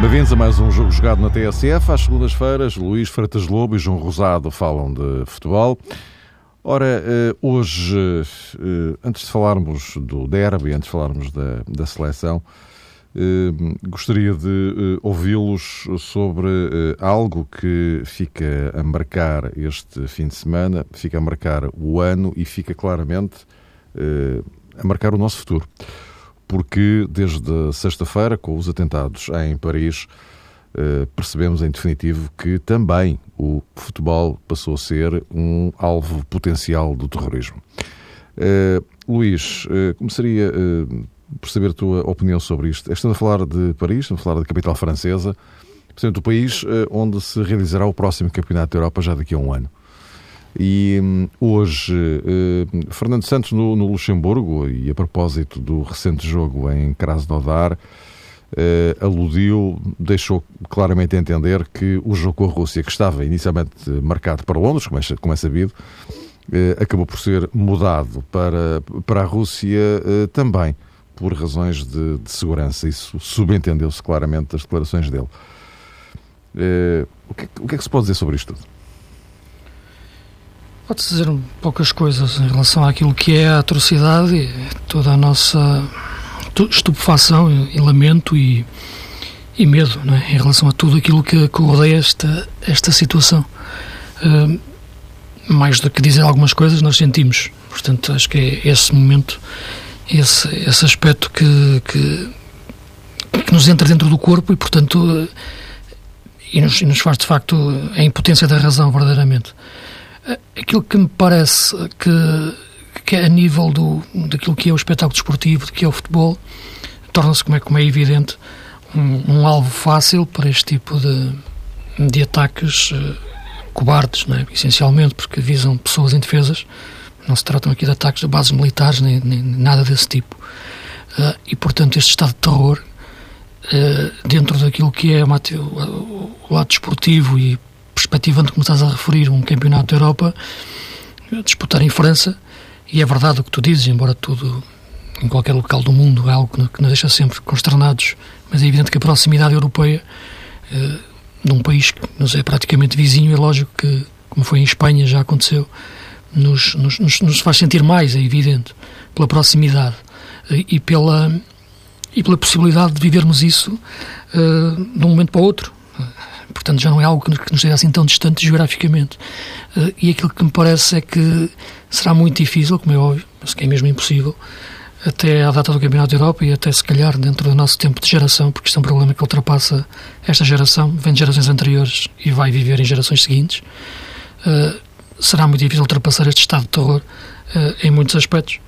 Bem-vindos a mais um jogo jogado na TSF. Às segundas-feiras, Luís Freitas Lobo e João Rosado falam de futebol. Ora, eh, hoje, eh, antes de falarmos do derby, antes de falarmos da, da seleção, gostaria de ouvi-los sobre algo que fica a marcar este fim de semana, fica a marcar o ano e fica claramente a marcar o nosso futuro porque desde sexta-feira, com os atentados em Paris, eh, percebemos em definitivo que também o futebol passou a ser um alvo potencial do terrorismo. Luís, começaria por saber a tua opinião sobre isto. Estamos a falar de Paris, estamos a falar da capital francesa, portanto, o país onde se realizará o próximo Campeonato da Europa já daqui a um ano. E hum, hoje, hum, Fernando Santos no, no, Luxemburgo, e a propósito do recente jogo em Krasnodar, uh, aludiu, deixou claramente entender que o jogo com a Rússia, que estava inicialmente marcado para Londres, como é, como é sabido, acabou por ser mudado para, para a Rússia também, por razões de, de segurança. Isso subentendeu-se claramente das declarações dele. o, que, o que é que se pode dizer sobre isto tudo? Pode-se dizer poucas coisas em relação àquilo que é a atrocidade e toda a nossa estupefação e, lamento e, e medo é? em relação a tudo aquilo que, que rodeia esta, esta situação. Uh, mais do que dizer algumas coisas, nós sentimos. Portanto, acho que é esse momento, esse, esse aspecto que, que, que nos entra dentro do corpo e, portanto, uh, e, nos, e nos faz de facto a impotência da razão, verdadeiramente. Aquilo que me parece que, que é a nível do, daquilo que é o espetáculo desportivo, que é o futebol, torna-se, como é, como é evidente, um, um, alvo fácil para este tipo de, de ataques uh, cobardes, é? essencialmente, porque visam pessoas indefesas. Não se tratam aqui de ataques de bases militares, nem, nem nada desse tipo. Uh, e, portanto, este estado de terror, uh, dentro daquilo que é o, o lado desportivo e perspectivando, como estás a referir, um campeonato da Europa, disputar em França, e é verdade o que tu dizes, embora tudo em qualquer local do mundo é algo que nos deixa sempre consternados, mas é evidente que a proximidade europeia eh, de um país que nos é praticamente vizinho, é lógico que, como foi em Espanha, já aconteceu, nos, nos, nos faz sentir mais, é evidente, pela proximidade eh, e, pela, e pela possibilidade de vivermos isso eh, de um momento para o outro. Portanto, já não é algo que nos seja assim tão distante geograficamente. Uh, e aquilo que me parece é que será muito difícil, como é óbvio, mas que é mesmo impossível, até à data do Campeonato da Europa e até se calhar dentro do nosso tempo de geração, porque isto é um problema que ultrapassa esta geração, vem de gerações anteriores e vai viver em gerações seguintes. Uh, será muito difícil ultrapassar este estado de terror uh, em muitos aspectos.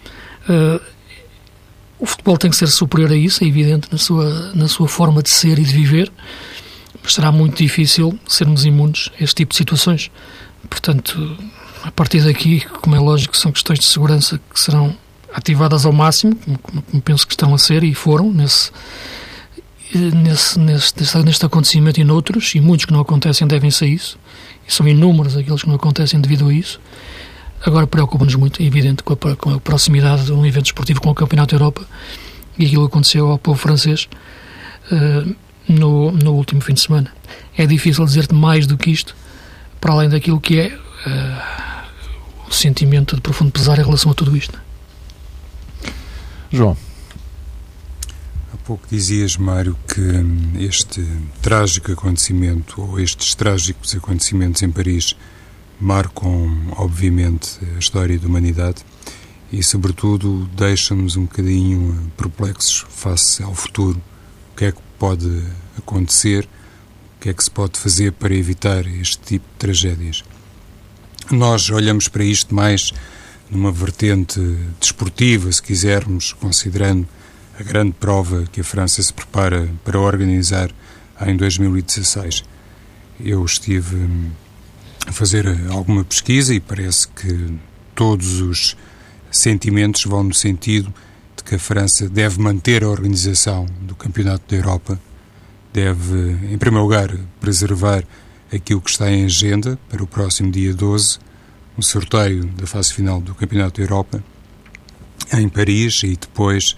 o futebol tem que ser superior a isso, é evidente, na sua, na sua forma de ser e de viver será muito difícil sermos imunes a este tipo de situações. Portanto, a partir daqui, como é lógico, são questões de segurança que serão ativadas ao máximo, como, como penso que estão a ser e foram nesse, nesse, nesse, neste acontecimento e noutros, e muitos que não acontecem devem-se a isso, e são inúmeros aqueles que não acontecem devido a isso. Agora preocupa-nos muito, é evidente, com a, com a, proximidade de um evento esportivo como o Campeonato da Europa e aquilo que aconteceu ao povo francês. Uh, no, no último fim de semana. É difícil dizer-te mais do que isto, para além daquilo que é uh, o sentimento de profundo pesar em relação a tudo isto. João. Pouco dizias, Mário, que hum, este trágico acontecimento, ou estes trágicos acontecimentos em Paris, marcam, obviamente, a história da humanidade e, sobretudo, deixam-nos um bocadinho perplexos face ao futuro. O que é que pode acontecer, o que é que se pode fazer para evitar este tipo de tragédias. Nós olhamos para isto mais numa vertente desportiva, se quisermos, considerando a grande prova que a França se prepara para organizar em 2016. Eu estive a fazer alguma pesquisa e parece que todos os sentimentos vão no sentido de que a França deve manter a organização do Campeonato da Europa, deve, em primeiro lugar, preservar aquilo que está em agenda para o próximo dia 12, o sorteio da fase final do Campeonato da Europa em Paris e depois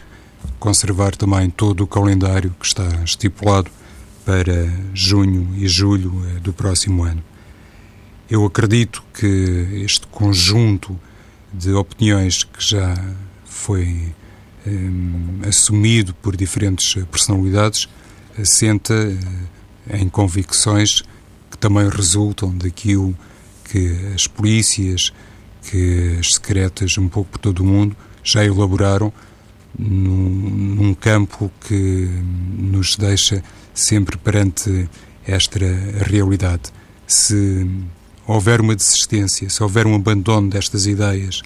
conservar também todo o calendário que está estipulado para junho e julho eh, do próximo ano. Eu acredito que este conjunto de opiniões que já foi um, assumido por diferentes personalidades assenta eh, em convicções que também resultam daquilo que as polícias, que as secretas um pouco por todo o mundo já elaboraram num, num campo que nos deixa sempre perante esta realidade. Se houver uma desistência, se houver um abandono destas ideias,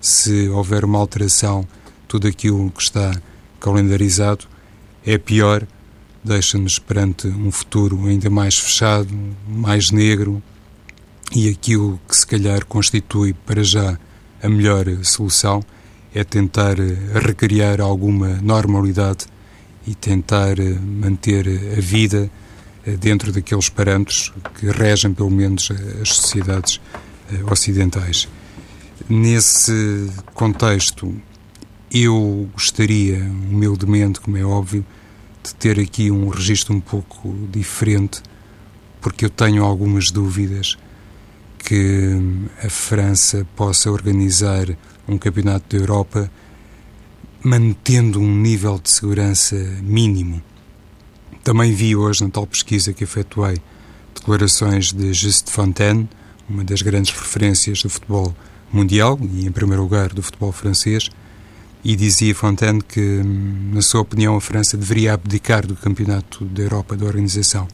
se houver uma alteração, tudo aquilo que está calendarizado é pior, deixa-nos perante um futuro ainda mais fechado, mais negro e aquilo que se calhar constitui para já a melhor solução é tentar recriar alguma normalidade e tentar manter a vida eh, dentro daqueles parâmetros que regem, pelo menos, as sociedades eh, ocidentais. Nesse contexto, eu gostaria, humildemente, como é óbvio, de ter aqui um registro um pouco diferente, porque eu tenho algumas dúvidas que a França possa organizar um campeonato da Europa mantendo um nível de segurança mínimo. Também vi hoje, na tal pesquisa que efetuei, declarações de Just Fontaine, uma das grandes referências do futebol mundial e, em primeiro lugar, do futebol francês, e dizia Fontaine que, na sua opinião, a França deveria abdicar do Campeonato da Europa da organização.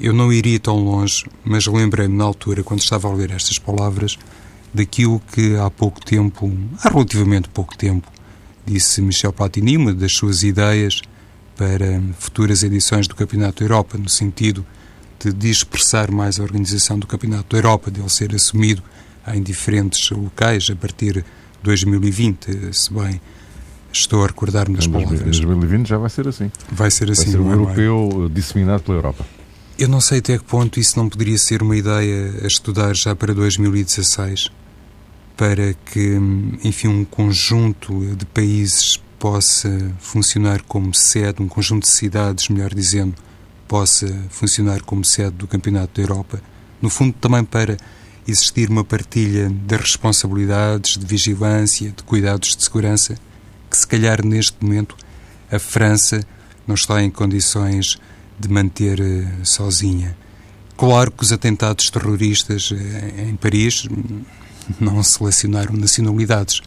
Eu não iria tão longe, mas lembrei-me na altura, quando estava a ler estas palavras, daquilo que há pouco tempo, há relativamente pouco tempo, disse Michel Platini, uma das suas ideias para futuras edições do Campeonato da Europa, no sentido de dispersar mais a organização do Campeonato da Europa, de ele ser assumido em diferentes locais a partir de 2020, se bem estou a recordar-me das palavras. Em 2020 já vai ser assim. Vai ser assim. Vai ser um é europeu disseminado pela Europa. Eu não sei até que ponto isso não poderia ser uma ideia a estudar já para 2016, para que, enfim, um conjunto de países possa funcionar como sede, um conjunto de cidades, melhor dizendo, possa funcionar como sede do Campeonato da Europa. No fundo, também para existir uma partilha de responsabilidades, de vigilância, de cuidados de segurança, que se calhar neste momento a França não está em condições de manter uh, sozinha. Claro que os atentados terroristas uh, em Paris não selecionaram nacionalidades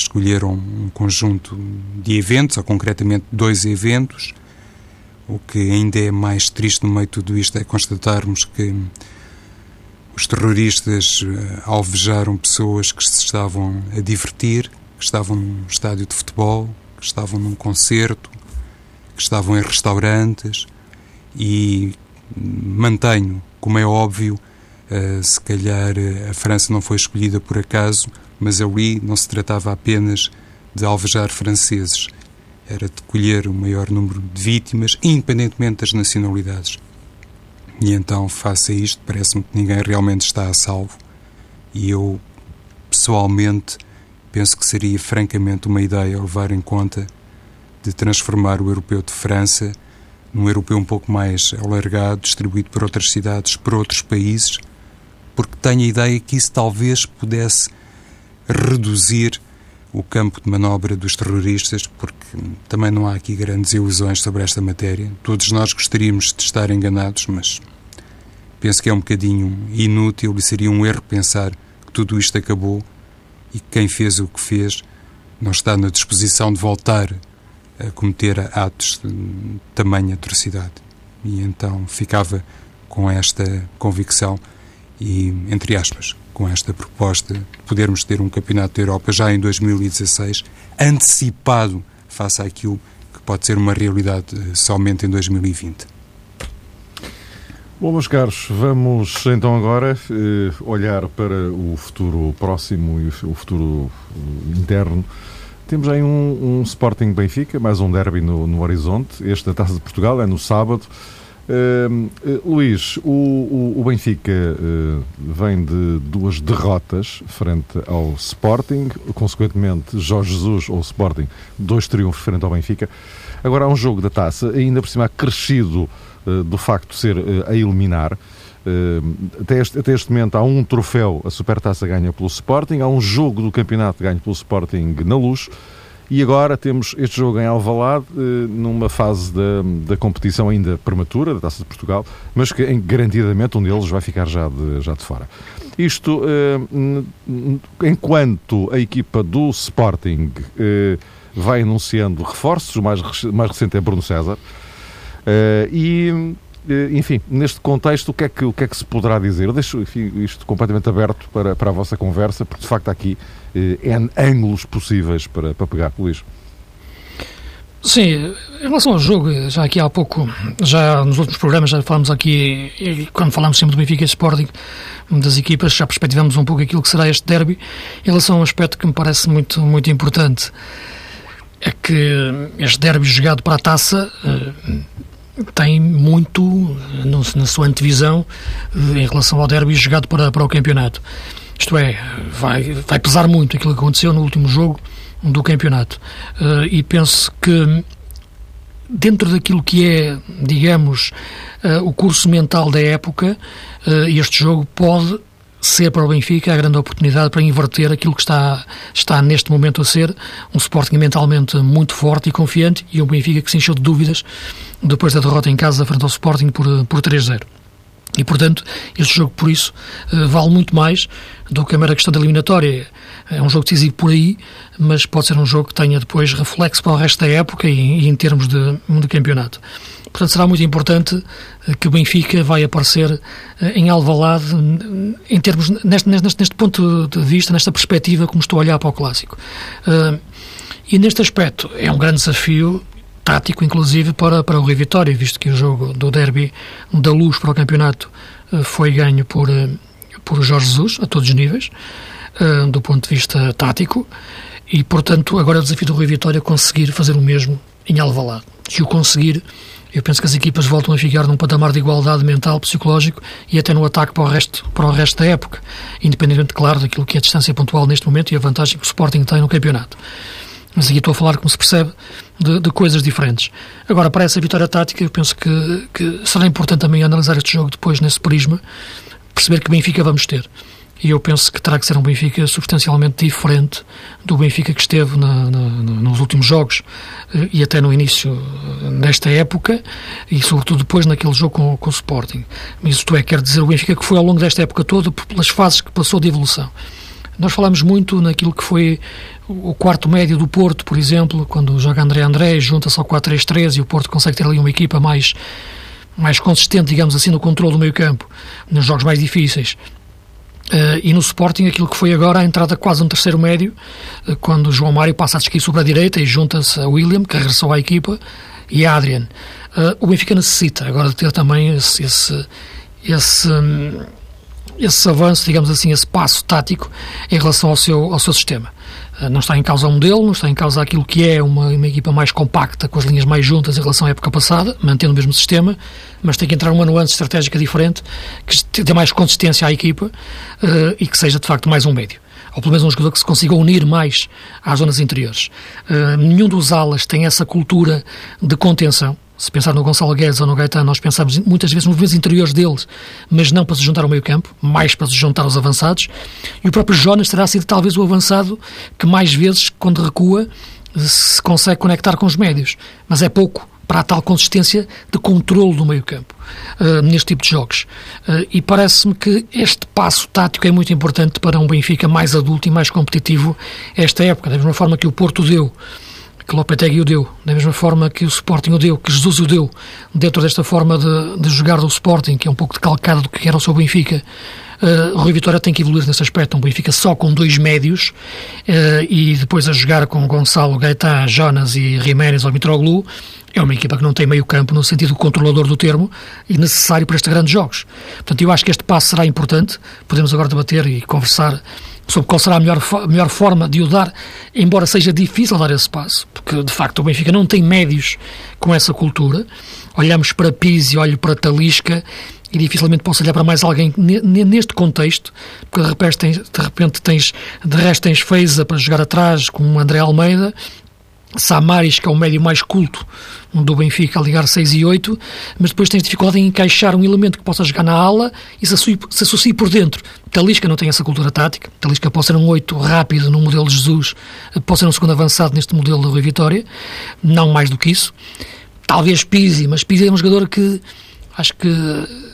escolheram um conjunto de eventos, ou concretamente dois eventos. O que ainda é mais triste no meio de tudo isto é constatarmos que os terroristas eh, alvejaram pessoas que se estavam a divertir, que estavam num estádio de futebol, que estavam num concerto, que estavam em restaurantes e mantenho, como é óbvio, uh, se calhar a França não foi escolhida por acaso, mas ali não se tratava apenas de alvejar franceses, era de colher o maior número de vítimas, independentemente das nacionalidades. E então, face a isto, parece-me que ninguém realmente está a salvo. E eu, pessoalmente, penso que seria francamente uma ideia levar em conta de transformar o europeu de França num europeu um pouco mais alargado, distribuído por outras cidades, por outros países, porque tenho a ideia que isso talvez pudesse reduzir o campo de manobra dos terroristas, porque também não há aqui grandes ilusões sobre esta matéria. Todos nós gostaríamos de estar enganados, mas penso que é um bocadinho inútil e seria um erro pensar que tudo isto acabou e que quem fez o que fez não está na disposição de voltar a cometer atos de tamanha atrocidade. E então ficava com esta convicção e, entre aspas, com esta proposta de podermos ter um Campeonato da Europa já em 2016, antecipado face àquilo que pode ser uma realidade eh, somente em 2020. Bom, meus caros, vamos então agora eh, olhar para o futuro próximo e o futuro interno temos aí um, um Sporting Benfica, mais um derby no, no horizonte. Este da Taça de Portugal é no sábado. Uh, uh, Luís, o, o, o Benfica uh, vem de duas derrotas frente ao Sporting, consequentemente Jorge Jesus ou Sporting, dois triunfos frente ao Benfica. Agora há um jogo da taça, ainda por cima crescido do facto de ser a eliminar. Até este, até este, momento há um troféu, a Supertaça ganha pelo Sporting, há um jogo do campeonato ganho pelo Sporting na luz. E agora temos este jogo em Alvalade, eh, numa fase da, da competição ainda prematura, da Taça de Portugal, mas que garantidamente um deles vai ficar já de, já de fora. Isto, eh, enquanto a equipa do Sporting eh, vai anunciando reforços, o mais, mais recente é Bruno César, e enfim, neste contexto, o que é que, o que, é que se poderá dizer? Eu deixo enfim, isto completamente aberto para, para a vossa conversa, porque de facto há aqui N ângulos possíveis para, para pegar, Luís. Sim, em relação ao jogo, já aqui há pouco, já nos últimos programas, já falámos aqui, quando falámos sempre do Benfica e Sporting, das equipas, já perspectivamos um pouco aquilo que será este derby. Em relação a um aspecto que me parece muito, muito importante, é que este derby jogado para a taça eh, tem muito na sua antevisão eh, em relação ao derby jogado para, para o campeonato. Isto é, vai, vai pesar muito aquilo que aconteceu no último jogo do campeonato. Uh, e penso que dentro daquilo que é, digamos, uh, o curso mental da época, uh, este jogo pode ser para o Benfica a grande oportunidade para inverter aquilo que está, está neste momento a ser um Sporting mentalmente muito forte e confiante e um Benfica que se encheu de dúvidas depois da derrota em casa frente ao Sporting por, por 3-0. E, portanto, este jogo, por isso, eh, vale muito mais do que a mera questão da eliminatória. É um jogo decisivo por aí, mas pode ser um jogo que tenha depois reflexo para o resto da época e, e em termos de, de campeonato. Portanto, será muito importante eh, que o Benfica vai aparecer eh, em Alvalade em termos, neste, neste, neste ponto de vista, nesta perspectiva, como estou a olhar para o Clássico. E neste aspecto é um grande desafio tático, inclusive, para, para o Rio Vitória, visto que o jogo do derby da luz para o campeonato eh, foi ganho por, eh, por Jorge Jesus, a todos os níveis, eh, do ponto de vista tático, e, portanto, agora é o desafio do Rio Vitória conseguir fazer o mesmo em Alvalade. Se o conseguir, eu penso que as equipas voltam a ficar num patamar de igualdade mental, psicológico e até no ataque para o resto, para o resto da época, independentemente, claro, daquilo que é a distância pontual neste momento e a vantagem que o Sporting tem no campeonato. Mas aqui estou a falar, como se percebe, de, de coisas diferentes. Agora, para essa vitória tática, eu penso que, que será importante também analisar este jogo depois nesse prisma, perceber que Benfica vamos ter. E eu penso que terá que ser um Benfica substancialmente diferente do Benfica que esteve na, na, nos últimos jogos eh, e até no início desta época e sobretudo depois naquele jogo com, com o Sporting. Isto é, quer dizer, o Benfica que foi ao longo desta época toda pelas fases que passou de evolução. Nós falamos muito naquilo que foi o quarto médio do Porto, por exemplo, quando joga André André, junta-se ao 4-3-3 e o Porto consegue ter ali uma equipa mais, mais consistente, digamos assim, no controle do meio campo, nos jogos mais difíceis. Uh, e no Sporting, aquilo que foi agora a entrada quase no terceiro médio, uh, quando João Mário passa a esqui sobre a direita e junta-se a William, que regressou à equipa, e a Adrian. Uh, o Benfica necessita agora de ter também esse, esse, esse um, esse avanço, digamos assim, esse passo tático em relação ao seu, ao seu sistema. Eh, não está em causa o modelo, não está em causa aquilo que é uma, uma equipa mais compacta, com as linhas mais juntas em relação à época passada, mantendo o mesmo sistema, mas tem que entrar uma nuance estratégica diferente, que dê mais consistência à equipa uh, e que seja, de facto, mais um médio ou pelo menos um jogador que se consiga unir mais às zonas interiores. Uh, nenhum dos alas tem essa cultura de contenção se pensar no Gonçalo Guedes ou no Gaetano, nós pensamos muitas vezes nos movimentos interiores deles, mas não para se juntar ao meio campo, mais para se juntar aos avançados. E o próprio Jonas terá sido talvez o avançado que mais vezes, quando recua, se consegue conectar com os médios. Mas é pouco para a tal consistência de controle do meio campo uh, neste tipo de jogos. Uh, e parece-me que este passo tático é muito importante para um Benfica mais adulto e mais competitivo esta época, da mesma forma que o Porto deu que Lopetegui o deu, da mesma forma que o Sporting o deu, que Jesus o deu, dentro desta forma de, de jogar do Sporting, que é um pouco decalcado do que era o seu Benfica, uh, Rui Vitória tem que evoluir nesse aspecto, um Benfica só com dois médios uh, e depois a jogar com Gonçalo, Gaetá, Jonas e Jiménez ou Mitroglou, é uma equipa que não tem meio campo no sentido controlador do termo e necessário para estes grandes jogos. Portanto, eu acho que este passo será importante, podemos agora debater e conversar sobre qual será a melhor, a melhor forma de o dar, embora seja difícil dar esse passo, porque de facto o Benfica não tem médios com essa cultura. Olhamos para Pizzi, olho para Talisca e dificilmente posso olhar para mais alguém neste contexto, porque de repente tens, de, repente tens, de resto tens Feiza para jogar atrás com o André Almeida, Samaris, que é o médio mais culto do Benfica, a ligar 6 e 8, mas depois tens dificuldade em encaixar um elemento que possa jogar na ala e se associe, se associe por dentro. Talisca não tem essa cultura tática, Talisca pode ser um 8 rápido no modelo de Jesus, pode ser um segundo avançado neste modelo da Rui Vitória, não mais do que isso. Talvez Pizzi, mas Pizzi é um jogador que acho que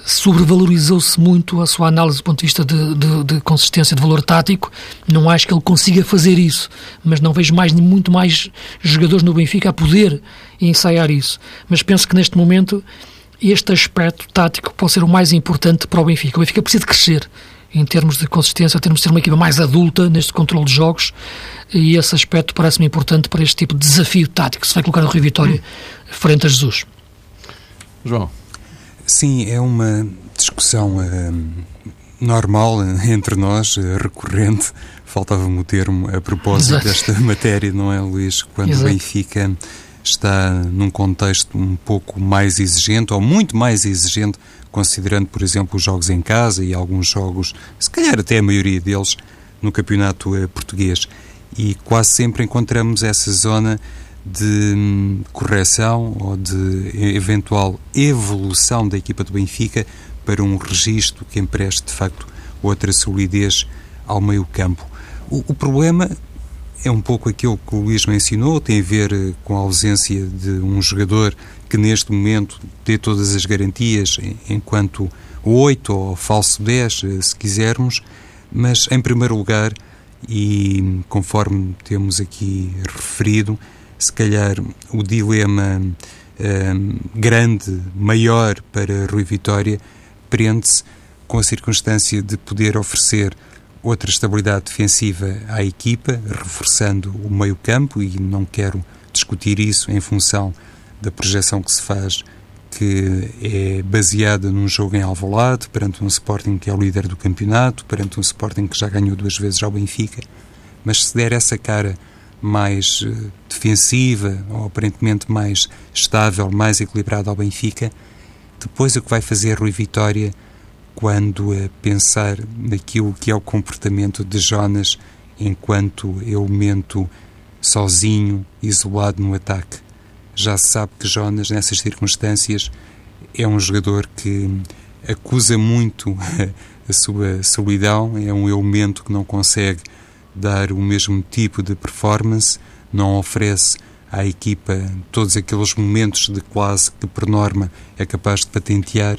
sobrevalorizou-se muito a sua análise do ponto de vista de, de, de, consistência de valor tático. Não acho que ele consiga fazer isso, mas não vejo mais muito mais jogadores no Benfica a poder ensaiar isso. Mas penso que neste momento este aspecto tático pode ser o mais importante para o Benfica. O Benfica precisa de crescer em termos de consistência, em termos de ser uma equipa mais adulta neste controle de jogos e esse aspecto parece-me importante para este tipo de desafio tático se vai colocar o Rio Vitória frente a Jesus. João. Sim, é uma discussão uh, normal entre nós, uh, recorrente. Faltava-me o termo a propósito Exato. desta matéria, não é, Luís? Quando Exato. Benfica está num contexto um pouco mais exigente, ou muito mais exigente, considerando, por exemplo, os jogos em casa e alguns jogos, se calhar até a maioria deles, no campeonato uh, português. E quase sempre encontramos essa zona de hum, correção ou de eventual evolução da equipa do Benfica para um registro que empreste, de facto, outra solidez ao meio-campo. O, o, problema é um pouco aquilo que o Luís mencionou, tem a ver eh, com a ausência de um jogador que neste momento dê todas as garantias enquanto 8 ou falso 10, eh, se quisermos, mas em primeiro lugar, e conforme temos aqui referido, se calhar o dilema um, grande, maior para Rui Vitória, prende-se com a circunstância de poder oferecer outra estabilidade defensiva à equipa, reforçando o meio-campo, e não quero discutir isso em função da projeção que se faz, que é baseada num jogo em Alvalade, perante um Sporting que é o líder do campeonato, perante um Sporting que já ganhou duas vezes ao Benfica, mas se der essa cara mais uh, defensiva ou aparentemente mais estável, mais equilibrada ao Benfica, depois o que vai fazer Rui Vitória quando uh, pensar naquilo que é o comportamento de Jonas enquanto elemento sozinho, isolado no ataque. Já se sabe que Jonas, nessas circunstâncias, é um jogador que acusa muito a sua solidão, é um elemento que não consegue dar o mesmo tipo de performance, não oferece à equipa todos aqueles momentos de quase que por norma é capaz de patentear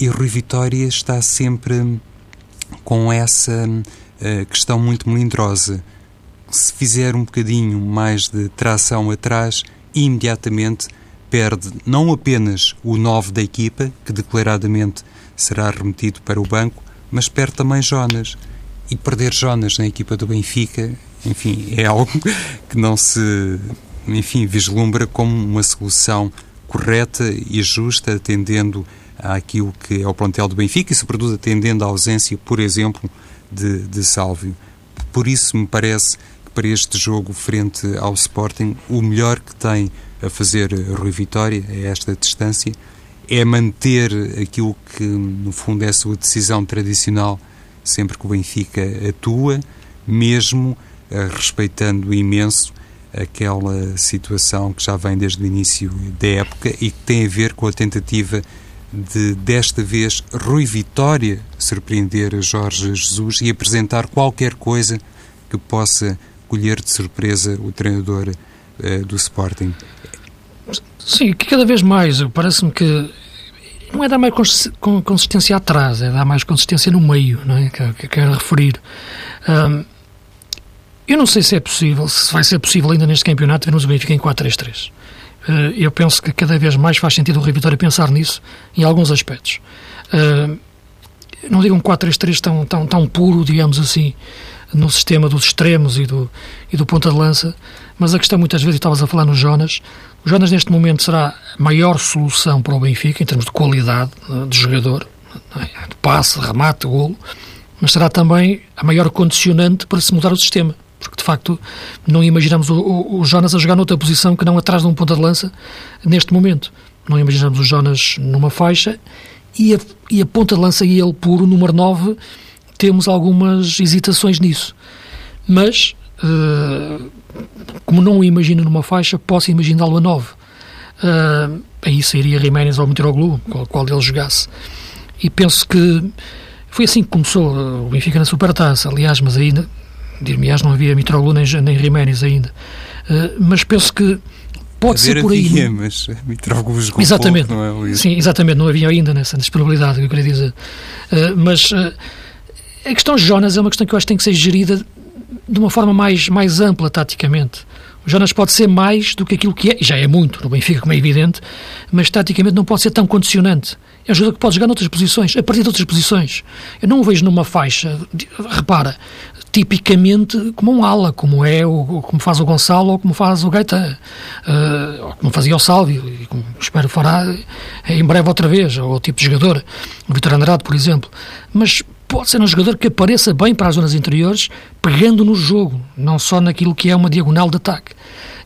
e Rui Vitória está sempre com essa uh, questão muito melindrosa. Se fizer um bocadinho mais de tração atrás, imediatamente perde não apenas o 9 da equipa, que declaradamente será remetido para o banco, mas perde também Jonas. E perder Jonas na equipa do Benfica, enfim, é algo que não se, enfim, vislumbra como uma solução correta e justa, atendendo àquilo que é o plantel do Benfica e, sobretudo, atendendo à ausência, por exemplo, de, de Sálvio. Por isso, me parece que para este jogo, frente ao Sporting, o melhor que tem a fazer Rui Vitória, a esta distância, é manter aquilo que, no fundo, é a sua decisão tradicional sempre que o Benfica atua, mesmo uh, respeitando imenso aquela situação que já vem desde o início da época e que tem a ver com a tentativa de, desta vez, Rui Vitória surpreender Jorge Jesus e apresentar qualquer coisa que possa colher de surpresa o treinador uh, do Sporting. Sim, que cada vez mais parece-me que não é dar mais consistência atrás, é dar mais consistência no meio, não é? Que, que quero referir. Um, eu não sei se é possível, se vai ser possível ainda neste campeonato vermos o Benfica em 4-3-3. Uh, hum, eu penso que cada vez mais faz sentido o Rui Vitória pensar nisso em alguns aspectos. Uh, não digo um 4-3-3 tão, tão, tão puro, digamos assim, no sistema dos extremos e do, e do ponta de lança, mas a questão muitas vezes, estavas a falar no Jonas, o Jonas neste momento será a maior solução para o Benfica em termos de qualidade de jogador, é? de passe, remate, golo, mas será também a maior condicionante para se mudar o sistema. Porque, de facto, não imaginamos o, o, o Jonas a jogar noutra posição que não atrás de um ponta de lança neste momento. Não imaginamos o Jonas numa faixa e a, e a ponta de lança e ele puro, número 9, temos algumas hesitações nisso. Mas, uh, como não o imagino numa faixa, posso imaginá-lo a 9. Uh, aí sairia Jiménez ou Mitroglou, qual, qual ele jogasse. E penso que foi assim que começou o Benfica na Supertaça, aliás, mas ainda, dir-me-ás, não havia Mitroglou nem, nem Jiménez ainda. Uh, mas penso que pode ser por aí. Havia, mas Mitroglou jogou exatamente, pouco, não é, Sim, exatamente, não havia ainda nessa disponibilidade, que eu queria dizer. Uh, mas a questão Jonas é uma questão que eu acho que tem que ser gerida de uma forma mais, mais ampla, taticamente. O Jonas pode ser mais do que aquilo que é, já é muito no Benfica, como é evidente, mas taticamente não pode ser tão condicionante. É um jogador que pode jogar noutras posições, a partir de outras posições. Eu não o vejo numa faixa, repara, tipicamente como um ala, como é, ou, como faz o Gonçalo ou como faz o Gaetan, uh, ou como fazia o Sálvio, e como espero fará em breve outra vez, ou o tipo de jogador, o Vitor Andrade, por exemplo. Mas pode ser um jogador que apareça bem para as zonas interiores, pegando no jogo, não só naquilo que é uma diagonal de ataque.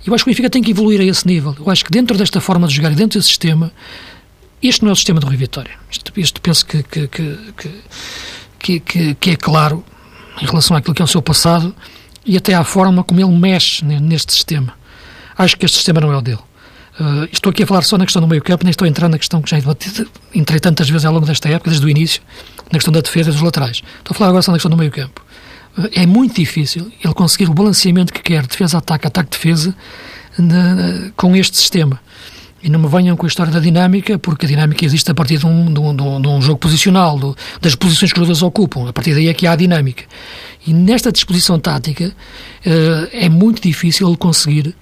Eu acho que o Benfica tem que evoluir a esse nível. Eu acho que dentro desta forma de jogar e dentro desse sistema, este não é o sistema do Rui Vitória. Este, este penso que, que, que, que, que é claro em relação àquilo que é o seu passado e até à forma como ele mexe neste sistema. Acho que este sistema não é o dele. Uh, estou aqui a falar só na questão do meio campo, nem estou a entrar na questão que já entrei tantas vezes ao longo desta época, desde o início, na questão da defesa dos laterais. Estou a falar agora só na questão do meio campo. É muito difícil ele conseguir o balanceamento que quer, defesa-ataque, ataque-defesa, com este sistema. E não me venham com a história da dinâmica, porque a dinâmica existe a partir de um, de um, de um jogo posicional, do, das posições que os jogadores ocupam. A partir daí é que há a dinâmica. E nesta disposição tática uh, é muito difícil ele conseguir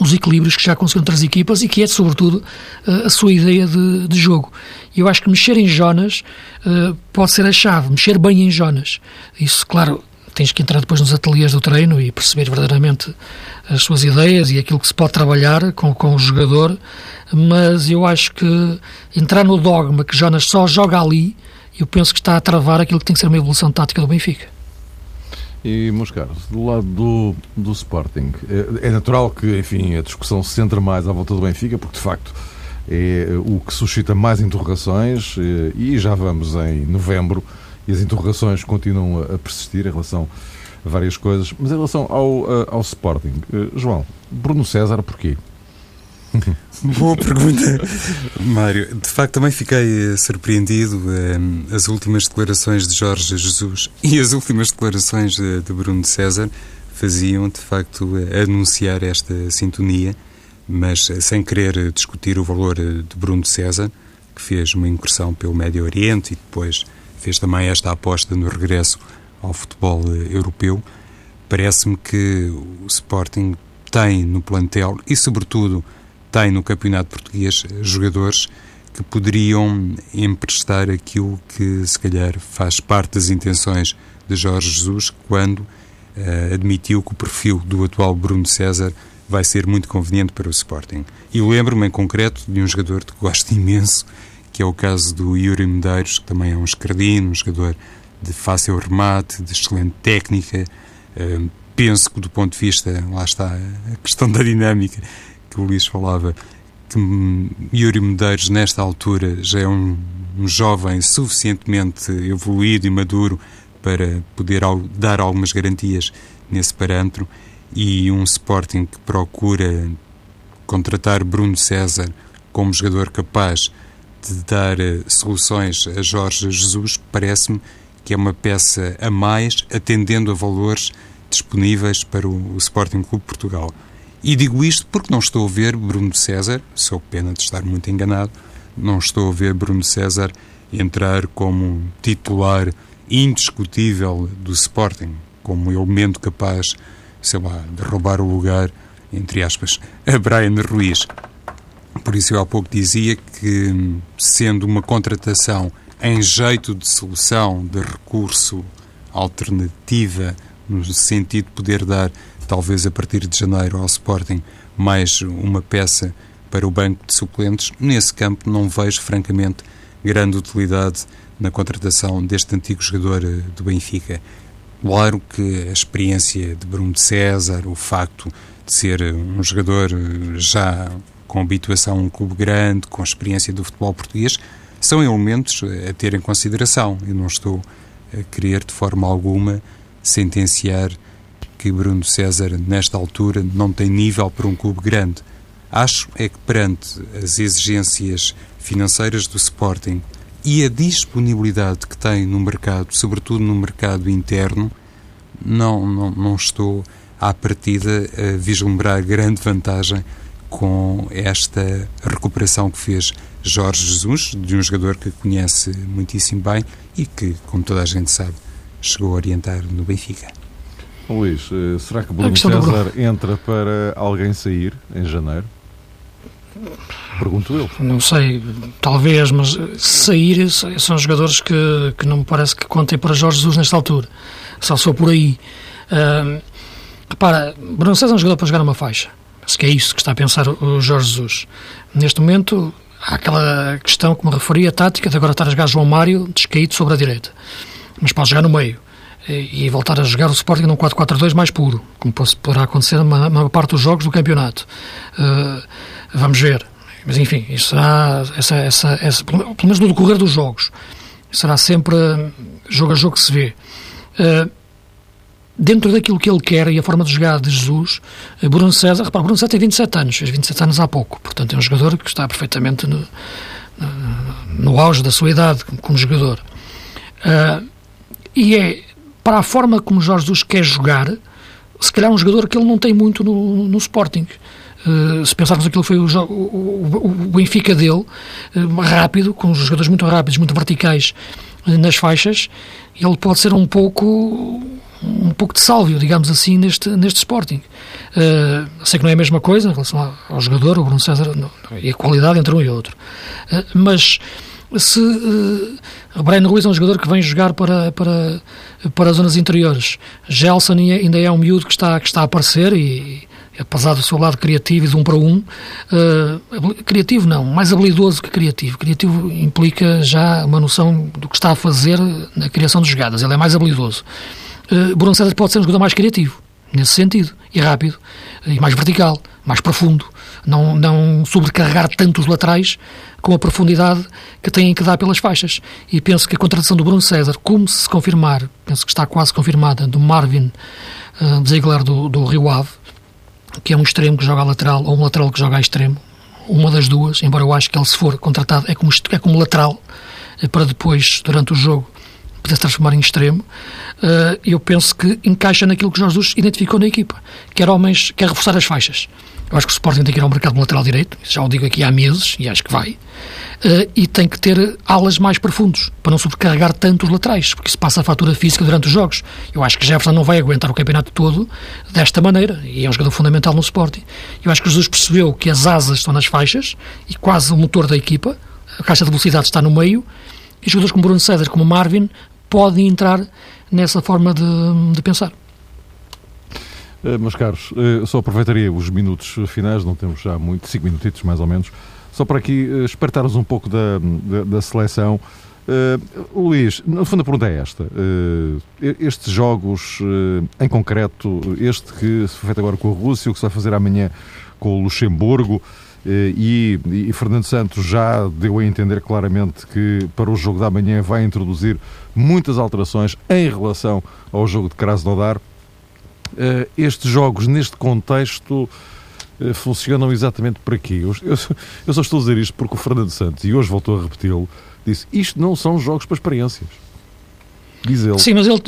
os equilíbrios que já conseguiram outras equipas e que é, sobretudo, eh, a sua ideia de, de jogo. Eu acho que mexer em Jonas uh, pode ser a chave, mexer bem em Jonas. Isso, claro, tens que entrar depois nos ateliês do treino e perceber verdadeiramente as suas ideias e aquilo que se pode trabalhar com, com o jogador, mas eu acho que entrar no dogma que Jonas só joga ali, eu penso que está a travar aquilo que tem que ser uma evolução tática do Benfica. E, meus caros, do lado do, do Sporting, é, é natural que, enfim, a discussão se centre mais à volta do Benfica, porque, de facto, é o que suscita mais interrogações eh, e já vamos em novembro e as interrogações continuam a persistir em relação a várias coisas. Mas em relação ao, ao Sporting, eh, João, Bruno César, porquê? Boa pergunta, Mário. De facto, também fiquei eh, surpreendido. Eh, as últimas declarações de Jorge Jesus e as últimas declarações de, de Bruno César faziam, de facto, eh, anunciar esta sintonia, mas sem querer discutir o valor de Bruno César, que fez uma incursão pelo Médio Oriente e depois fez também esta aposta no regresso ao futebol europeu. Parece-me que o Sporting tem no plantel e, sobretudo, tem no Campeonato Português jogadores que poderiam emprestar aquilo que se calhar faz parte das intenções de Jorge Jesus quando uh, admitiu que o perfil do atual Bruno César vai ser muito conveniente para o Sporting. E lembro-me em concreto de um jogador que gosto imenso, que é o caso do Yuri Medeiros, que também é um escardino, um jogador de fácil remate, de excelente técnica. Uh, penso que do ponto de vista, lá está, a questão da dinâmica, que o Luís falava, que Yuri Medeiros, nesta altura, já é um, um jovem suficientemente evoluído e maduro para poder dar algumas garantias nesse parâmetro e um Sporting que procura contratar Bruno César como jogador capaz de dar eh, soluções a Jorge Jesus, parece-me que é uma peça a mais, atendendo a valores disponíveis para o Sporting Clube Portugal. E digo isto porque não estou a ver Bruno César, sou pena de estar muito enganado, não estou a ver Bruno César entrar como titular indiscutível do Sporting, como elemento capaz, sei lá, de roubar o lugar, entre aspas, a Brian Ruiz. Por isso eu há pouco dizia que, sendo uma contratação em jeito de solução, de recurso alternativa, no sentido de poder dar talvez a partir de janeiro ao Sporting mais uma peça para o banco de suplentes. Nesse campo não vejo, francamente, grande utilidade na contratação deste antigo jogador eh, do Benfica. Claro que a experiência de Bruno de César, o facto de ser um jogador já com habituação a um clube grande, com experiência do futebol português, são elementos a ter em consideração. Eu não estou a querer de forma alguma sentenciar que Bruno César, nesta altura, não tem nível para um clube grande. Acho é que perante as exigências financeiras do Sporting e a disponibilidade que tem no mercado, sobretudo no mercado interno, não, não, não estou à partida a vislumbrar grande vantagem com esta recuperação que fez Jorge Jesus, de um jogador que conhece muitíssimo bem e que, como toda a gente sabe, chegou a orientar no Benfica. Luís, eh, será que Bruno César entra para alguém sair em janeiro? Pergunto eu. Não sei, talvez, mas sair são jogadores que, que não me parece que contem para Jorge Jesus nesta altura. Só sou por aí. Uh, repara, Bruno César é um jogador para jogar numa faixa. Se que é isso que está a pensar o Jorge Jesus. Neste momento, há aquela questão que me referi, a tática de agora estar a jogar João Mário descaído sobre a direita. Mas pode jogar no meio e voltar a jogar o Sporting num 4-4-2 mais puro, como poderá acontecer na maior parte dos jogos do campeonato. Uh, vamos ver. Mas enfim, isso será, essa, essa, essa, pelo menos no decorrer dos jogos, será sempre jogo a jogo que se vê. Uh, dentro daquilo que ele quer e a forma de jogar de Jesus, eh, Bruno César, repara, Bruno César tem 27 anos, fez 27 anos há pouco, portanto é um jogador que está perfeitamente no, no auge da sua idade como jogador. Uh, e é para a forma como Jorge Jesus quer jogar, se calhar um jogador que ele não tem muito no, no Sporting. Uh, se pensarmos aquilo que foi o, o, o Benfica dele, uh, rápido, com jogadores muito rápidos, muito verticais uh, nas faixas, ele pode ser um pouco um pouco de sálvio, digamos assim, neste, neste Sporting. Sei que não é a mesma coisa em relação ao, ao jogador, o Bruno César, não, e a qualidade entre um e outro. Mas se uh, Brian Ruiz é um jogador que vem jogar para, para, para as zonas interiores, Gelson ainda é um miúdo que está, que está a aparecer e, apesar do seu lado criativo e de um para um, uh, criativo não, mais habilidoso que criativo. Criativo implica já uma noção do que está a fazer na criação de jogadas, ele é mais habilidoso. Uh, Bruno César pode ser um jogador mais criativo, nesse sentido, e rápido, e mais vertical, mais profundo, não, não sobrecarregar tanto os laterais com a profundidade que têm que dar pelas faixas. E penso que a contratação do Bruno César, como se confirmar, penso que está quase confirmada, do Marvin uh, Ziegler do, do Rio Ave, que é um extremo que joga a lateral ou um lateral que joga a extremo, uma das duas, embora eu acho que ele, se for contratado, é como, é como lateral, eh, para depois, durante o jogo, poder se transformar em extremo, uh, eu penso que encaixa naquilo que Jorge Jesus identificou na equipa, quer homens, quer reforçar as faixas. Eu acho que o Sporting tem que ir ao mercado lateral direito, já o digo aqui há meses, e acho que vai, uh, e tem que ter alas mais profundos, para não sobrecarregar tanto os laterais, porque isso passa a fatura física durante os jogos. Eu acho que Jefferson não vai aguentar o campeonato todo desta maneira, e é um jogador fundamental no Sporting. Eu acho que Jesus percebeu que as asas estão nas faixas, e quase o motor da equipa, a caixa de velocidade está no meio, e jogadores como Bruno César, como Marvin, podem entrar nessa forma de, de pensar. Uh, meus caros, uh, só aproveitaria os minutos finais, não temos já muito, cinco minutitos mais ou menos, só para aqui uh, espartar-nos um pouco da, da, da seleção. Uh, Luís, no fundo a pergunta é esta. Uh, estes jogos, uh, em concreto, este que se foi feito agora com a Rússia, o que se vai fazer amanhã com o Luxemburgo, e, e, Fernando Santos já deu a entender claramente que para o jogo da manhã vai introduzir muitas alterações em relação ao jogo de Krasnodar. Uh, estes jogos, neste contexto, uh, funcionam exatamente por aqui. Eu, eu, eu, só estou a dizer isto porque o Fernando Santos, e hoje voltou a repeti-lo, disse: isto não são jogos para experiências diz ele. Sim, mas ele,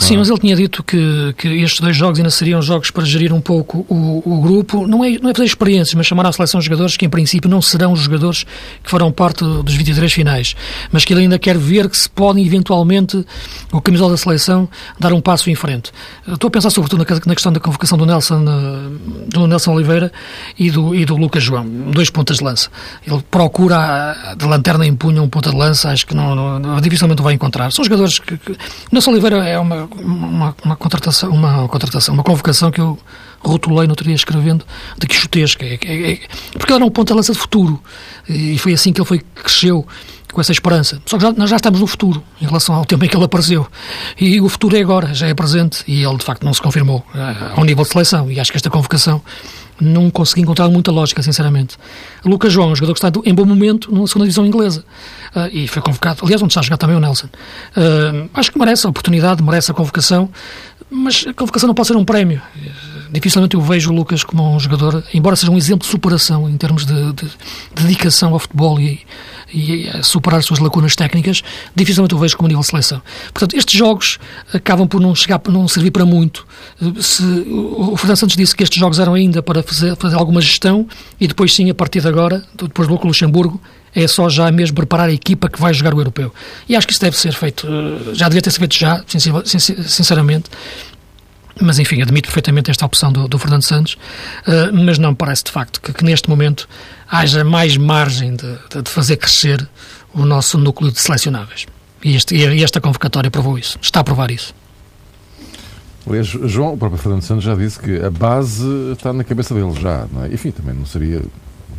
sim, ah. mas ele tinha dito que, que estes dois jogos ainda seriam jogos para gerir um pouco o, o grupo. Não é, não é fazer experiências, mas chamar à seleção jogadores que, em princípio, não serão os jogadores que farão parte dos 23 finais, mas que ele ainda quer ver que se podem, eventualmente, o camisola da seleção, dar um passo em frente. Estou a pensar, sobretudo, na, na questão da convocação do Nelson, do Nelson Oliveira e do, e do Lucas João, dois pontas de lança. Ele procura, de lanterna em punho, um ponta de lança, acho que não, não dificilmente vai encontrar. São jogadores que, que Nelson Oliveira é uma, uma, uma, contratação, uma contratação, uma convocação que eu rotulei no outro dia escrevendo, de quixotesca. É, é, é, porque ele era um ponta-lança de futuro. E foi assim que ele foi, cresceu com essa esperança. Só que já, nós já estamos no futuro, em relação ao tempo em que ele apareceu. E o futuro é agora, já é presente, e ele de facto não se confirmou uh, ao nível de seleção. E acho que esta convocação não consegui encontrar muita lógica, sinceramente. Lucas João, um jogador que está em bom momento na segunda divisão inglesa uh, e foi convocado. Aliás, onde está a jogar também o Nelson. Uh, acho que merece a oportunidade, merece a convocação, mas a convocação não pode ser um prémio. Dificilmente eu vejo o Lucas como um jogador, embora seja um exemplo de superação em termos de, de, de dedicação ao futebol e, e a superar as suas lacunas técnicas, dificilmente o vejo como nível de seleção. Portanto, estes jogos acabam por não chegar, não servir para muito. Se, o Fernando Santos disse que estes jogos eram ainda para fazer, fazer alguma gestão e depois sim, a partir de agora, depois do Luxemburgo, é só já mesmo preparar a equipa que vai jogar o europeu. E acho que isso deve ser feito, já devia ter sido feito já, sinceramente, mas, enfim, admito perfeitamente esta opção do, do Fernando Santos, uh, mas não parece de facto que, que, neste momento haja mais margem de, de, fazer crescer o nosso núcleo de selecionáveis. E, este, e esta convocatória provou isso, está a provar isso. Aliás, João, o próprio Fernando Santos já disse que a base está na cabeça dele já, não é? Enfim, também não seria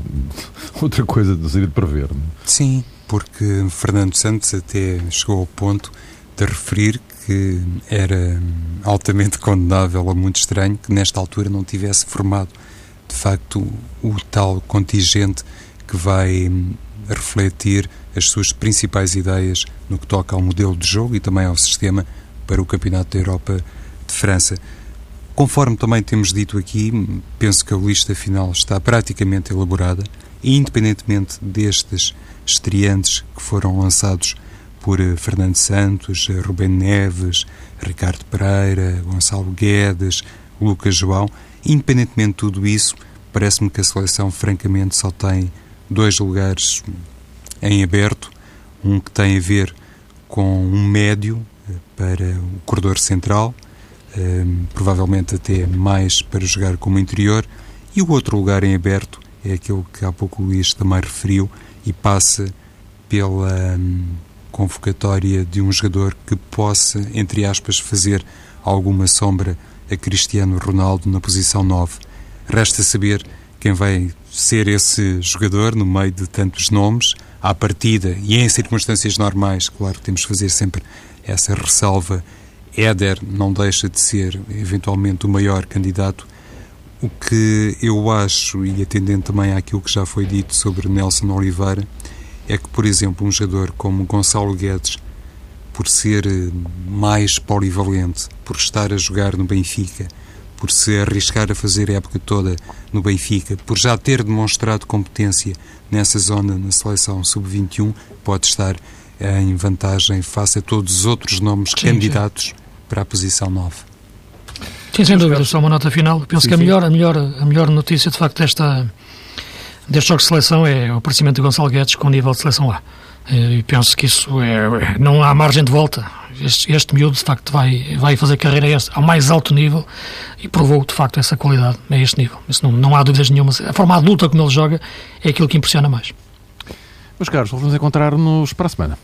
outra coisa de seria de prever. Não é? Sim, porque Fernando Santos até chegou ao ponto de referir que era altamente condenável ou muito estranho que nesta altura não tivesse formado de facto o tal contingente que vai refletir as suas principais ideias no que toca ao modelo de jogo e também ao sistema para o Campeonato da Europa de França. Conforme também temos dito aqui, penso que a lista final está praticamente elaborada e independentemente destes estreantes que foram lançados por eh, Fernando Santos, eh, Rubén Neves, Ricardo Pereira, Gonçalo Guedes, Lucas João. Independentemente de tudo isso, parece-me que a seleção, francamente, só tem dois lugares em aberto. Um que tem a ver com um médio eh, para o corredor central, provavelmente até mais para jogar como interior, e o outro lugar em aberto é aquele que há pouco o Luís também referiu e passa pela convocatória de um jogador que possa, entre aspas, fazer alguma sombra a Cristiano Ronaldo na posição 9. Resta saber quem vai ser esse jogador no meio de tantos nomes, à partida e em circunstâncias normais, claro, temos que fazer sempre essa ressalva. Éder não deixa de ser, eventualmente, o maior candidato. O que eu acho, e atendendo também àquilo que já foi dito sobre Nelson Oliveira, é que, por exemplo, um jogador como Gonçalo Guedes, por ser eh, mais polivalente, por estar a jogar no Benfica, por se arriscar a fazer a época toda no Benfica, por já ter demonstrado competência nessa zona na seleção sub-21, pode estar em vantagem face a todos os outros nomes sim, candidatos sim. para a posição 9. Sim, sem dúvida, só uma nota final. Penso sim, que a melhor, a, melhor, a melhor notícia, de facto, desta destes jogos de seleção é o aparecimento de Gonçalo Guedes com nível de seleção A. E penso que isso é, não há margem de volta. Este, este miúdo, de facto, vai, vai fazer carreira ao mais alto nível e provou, de facto, essa qualidade a este nível. Isso não, não há dúvidas nenhuma. A forma adulta como ele joga é aquilo que impressiona mais. Meus caros, vamos encontrar-nos para a semana.